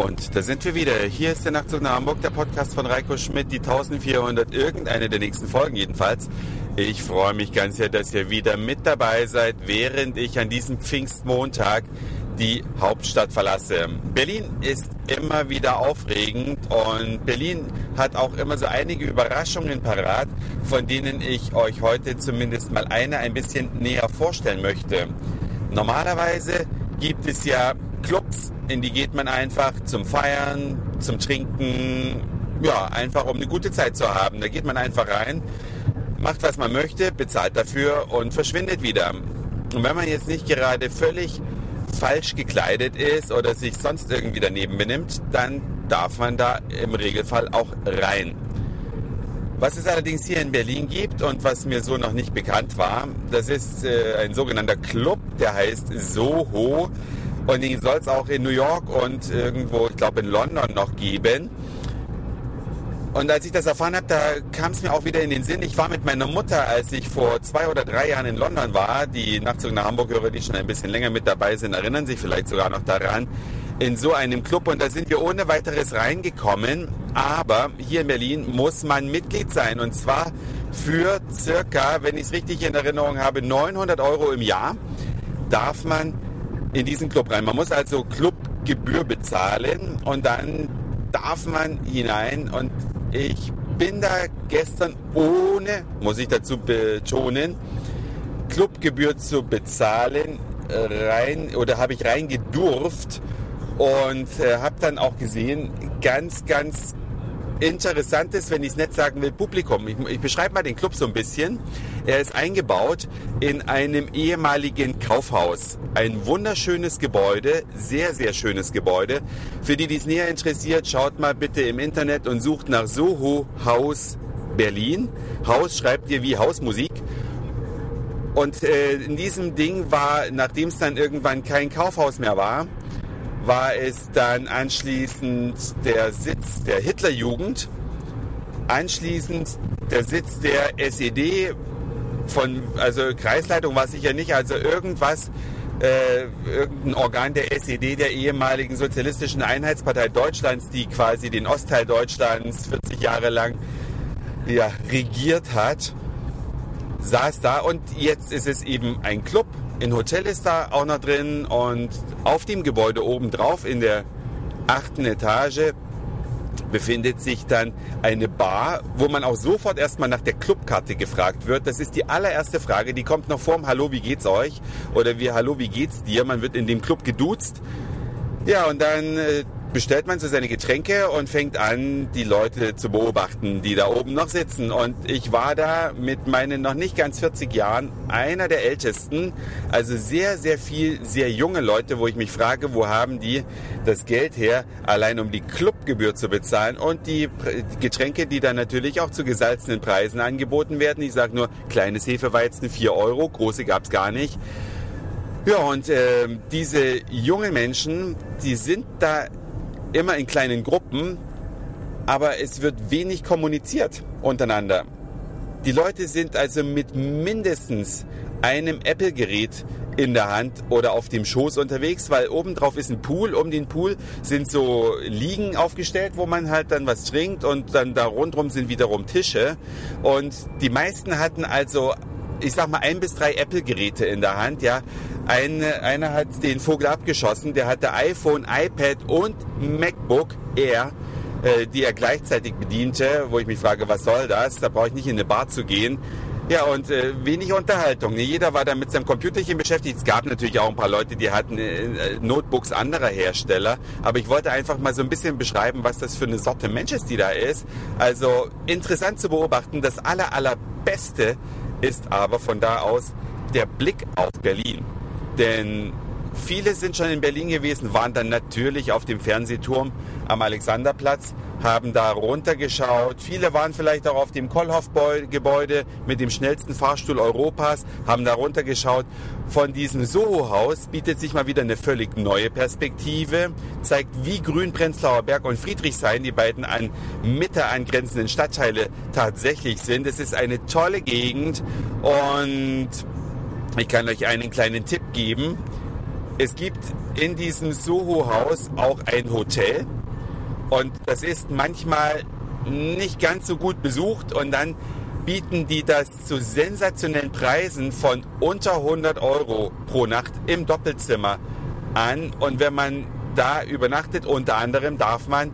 Und da sind wir wieder. Hier ist der Nachtzug nach Hamburg, der Podcast von Reiko Schmidt, die 1400, irgendeine der nächsten Folgen jedenfalls. Ich freue mich ganz sehr, dass ihr wieder mit dabei seid, während ich an diesem Pfingstmontag die Hauptstadt verlasse. Berlin ist immer wieder aufregend und Berlin hat auch immer so einige Überraschungen parat, von denen ich euch heute zumindest mal eine ein bisschen näher vorstellen möchte. Normalerweise gibt es ja Clubs, in die geht man einfach zum Feiern, zum Trinken, ja, einfach um eine gute Zeit zu haben. Da geht man einfach rein, macht was man möchte, bezahlt dafür und verschwindet wieder. Und wenn man jetzt nicht gerade völlig falsch gekleidet ist oder sich sonst irgendwie daneben benimmt, dann darf man da im Regelfall auch rein. Was es allerdings hier in Berlin gibt und was mir so noch nicht bekannt war, das ist äh, ein sogenannter Club, der heißt Soho. Und den soll es auch in New York und irgendwo, ich glaube in London noch geben. Und als ich das erfahren habe, da kam es mir auch wieder in den Sinn. Ich war mit meiner Mutter, als ich vor zwei oder drei Jahren in London war. Die Nachtzug nach Hamburg-Hörer, die schon ein bisschen länger mit dabei sind, erinnern sich vielleicht sogar noch daran. In so einem Club. Und da sind wir ohne weiteres reingekommen. Aber hier in Berlin muss man Mitglied sein. Und zwar für circa, wenn ich es richtig in Erinnerung habe, 900 Euro im Jahr darf man in diesen Club rein. Man muss also Clubgebühr bezahlen und dann darf man hinein. Und ich bin da gestern ohne, muss ich dazu betonen, Clubgebühr zu bezahlen, rein oder habe ich reingedurft und äh, habe dann auch gesehen, ganz, ganz interessantes, wenn ich es nicht sagen will, Publikum. Ich, ich beschreibe mal den Club so ein bisschen. Er ist eingebaut in einem ehemaligen Kaufhaus. Ein wunderschönes Gebäude, sehr, sehr schönes Gebäude. Für die, die es näher interessiert, schaut mal bitte im Internet und sucht nach Soho Haus Berlin. Haus schreibt ihr wie Hausmusik. Und äh, in diesem Ding war, nachdem es dann irgendwann kein Kaufhaus mehr war, war es dann anschließend der Sitz der Hitlerjugend, anschließend der Sitz der SED von, also Kreisleitung war sicher nicht, also irgendwas, äh, irgendein Organ der SED, der ehemaligen Sozialistischen Einheitspartei Deutschlands, die quasi den Ostteil Deutschlands 40 Jahre lang ja, regiert hat, saß da. Und jetzt ist es eben ein Club. Ein Hotel ist da auch noch drin. Und auf dem Gebäude oben drauf in der achten Etage befindet sich dann eine Bar, wo man auch sofort erstmal nach der Clubkarte gefragt wird. Das ist die allererste Frage, die kommt noch vorm Hallo, wie geht's euch? Oder wie Hallo, wie geht's dir? Man wird in dem Club geduzt. Ja, und dann äh, bestellt man so seine Getränke und fängt an, die Leute zu beobachten, die da oben noch sitzen. Und ich war da mit meinen noch nicht ganz 40 Jahren einer der Ältesten. Also sehr, sehr viel, sehr junge Leute, wo ich mich frage, wo haben die das Geld her, allein um die Clubgebühr zu bezahlen und die Getränke, die dann natürlich auch zu gesalzenen Preisen angeboten werden. Ich sage nur, kleines Hefeweizen 4 Euro, große gab es gar nicht. Ja, und äh, diese jungen Menschen, die sind da immer in kleinen Gruppen, aber es wird wenig kommuniziert untereinander. Die Leute sind also mit mindestens einem Apple-Gerät in der Hand oder auf dem Schoß unterwegs, weil obendrauf ist ein Pool. Um den Pool sind so Liegen aufgestellt, wo man halt dann was trinkt und dann da rundherum sind wiederum Tische. Und die meisten hatten also, ich sag mal, ein bis drei Apple-Geräte in der Hand, ja. Eine, einer hat den Vogel abgeschossen, der hatte iPhone, iPad und MacBook Air, äh, die er gleichzeitig bediente, wo ich mich frage, was soll das? Da brauche ich nicht in eine Bar zu gehen. Ja, und äh, wenig Unterhaltung. Jeder war da mit seinem Computerchen beschäftigt. Es gab natürlich auch ein paar Leute, die hatten äh, Notebooks anderer Hersteller. Aber ich wollte einfach mal so ein bisschen beschreiben, was das für eine Sorte Mensch ist, die da ist. Also interessant zu beobachten. Das aller, allerbeste ist aber von da aus der Blick auf Berlin. Denn viele sind schon in Berlin gewesen, waren dann natürlich auf dem Fernsehturm am Alexanderplatz, haben da runtergeschaut. Viele waren vielleicht auch auf dem Kollhoff-Gebäude mit dem schnellsten Fahrstuhl Europas, haben da runtergeschaut. Von diesem Soho-Haus bietet sich mal wieder eine völlig neue Perspektive, zeigt, wie grün Prenzlauer Berg und Friedrichshain, die beiden an Mitte angrenzenden Stadtteile, tatsächlich sind. Es ist eine tolle Gegend und ich kann euch einen kleinen Tipp geben. Es gibt in diesem Soho-Haus auch ein Hotel und das ist manchmal nicht ganz so gut besucht und dann bieten die das zu sensationellen Preisen von unter 100 Euro pro Nacht im Doppelzimmer an. Und wenn man da übernachtet, unter anderem darf man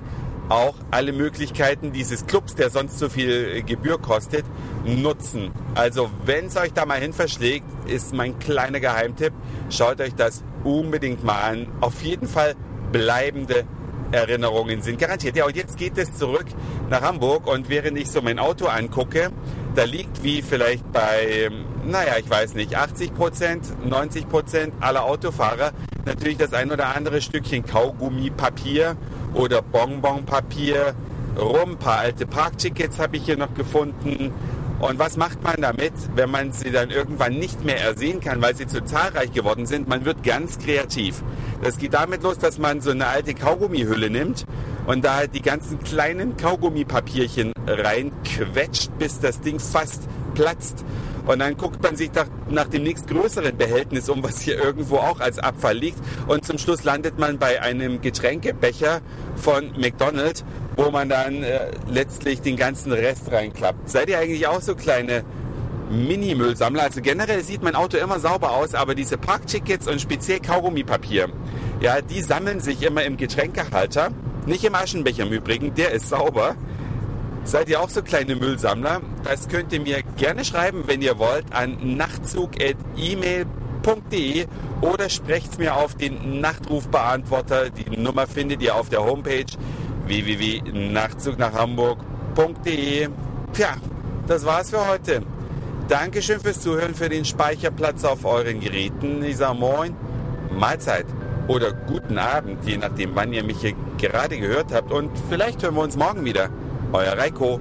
auch alle Möglichkeiten dieses Clubs, der sonst so viel Gebühr kostet, nutzen. Also wenn es euch da mal hin verschlägt, ist mein kleiner Geheimtipp, schaut euch das unbedingt mal an. Auf jeden Fall bleibende Erinnerungen sind garantiert. Ja, und jetzt geht es zurück nach Hamburg und während ich so mein Auto angucke, da liegt wie vielleicht bei, naja, ich weiß nicht, 80 Prozent, 90 Prozent aller Autofahrer natürlich das ein oder andere Stückchen Kaugummipapier oder Bonbonpapier rum. Ein paar alte Parktickets habe ich hier noch gefunden. Und was macht man damit, wenn man sie dann irgendwann nicht mehr ersehen kann, weil sie zu zahlreich geworden sind? Man wird ganz kreativ. Das geht damit los, dass man so eine alte Kaugummihülle nimmt und da die ganzen kleinen Kaugummipapierchen reinquetscht, bis das Ding fast platzt. Und dann guckt man sich nach, nach dem nächstgrößeren Behältnis um, was hier irgendwo auch als Abfall liegt. Und zum Schluss landet man bei einem Getränkebecher von McDonald's, wo man dann äh, letztlich den ganzen Rest reinklappt. Seid ihr eigentlich auch so kleine Mini-Müllsammler? Also generell sieht mein Auto immer sauber aus, aber diese Parktickets und speziell Kaugummipapier, ja, die sammeln sich immer im Getränkehalter. Nicht im Aschenbecher im Übrigen, der ist sauber. Seid ihr auch so kleine Müllsammler? Das könnt ihr mir gerne schreiben, wenn ihr wollt, an nachtzug.email.de oder sprecht mir auf den Nachtrufbeantworter. Die Nummer findet ihr auf der Homepage www.nachtzugnachhamburg.de. Tja, das war's für heute. Dankeschön fürs Zuhören, für den Speicherplatz auf euren Geräten. Ich sage Moin, Mahlzeit oder guten Abend, je nachdem, wann ihr mich hier gerade gehört habt. Und vielleicht hören wir uns morgen wieder. Euer Reiko.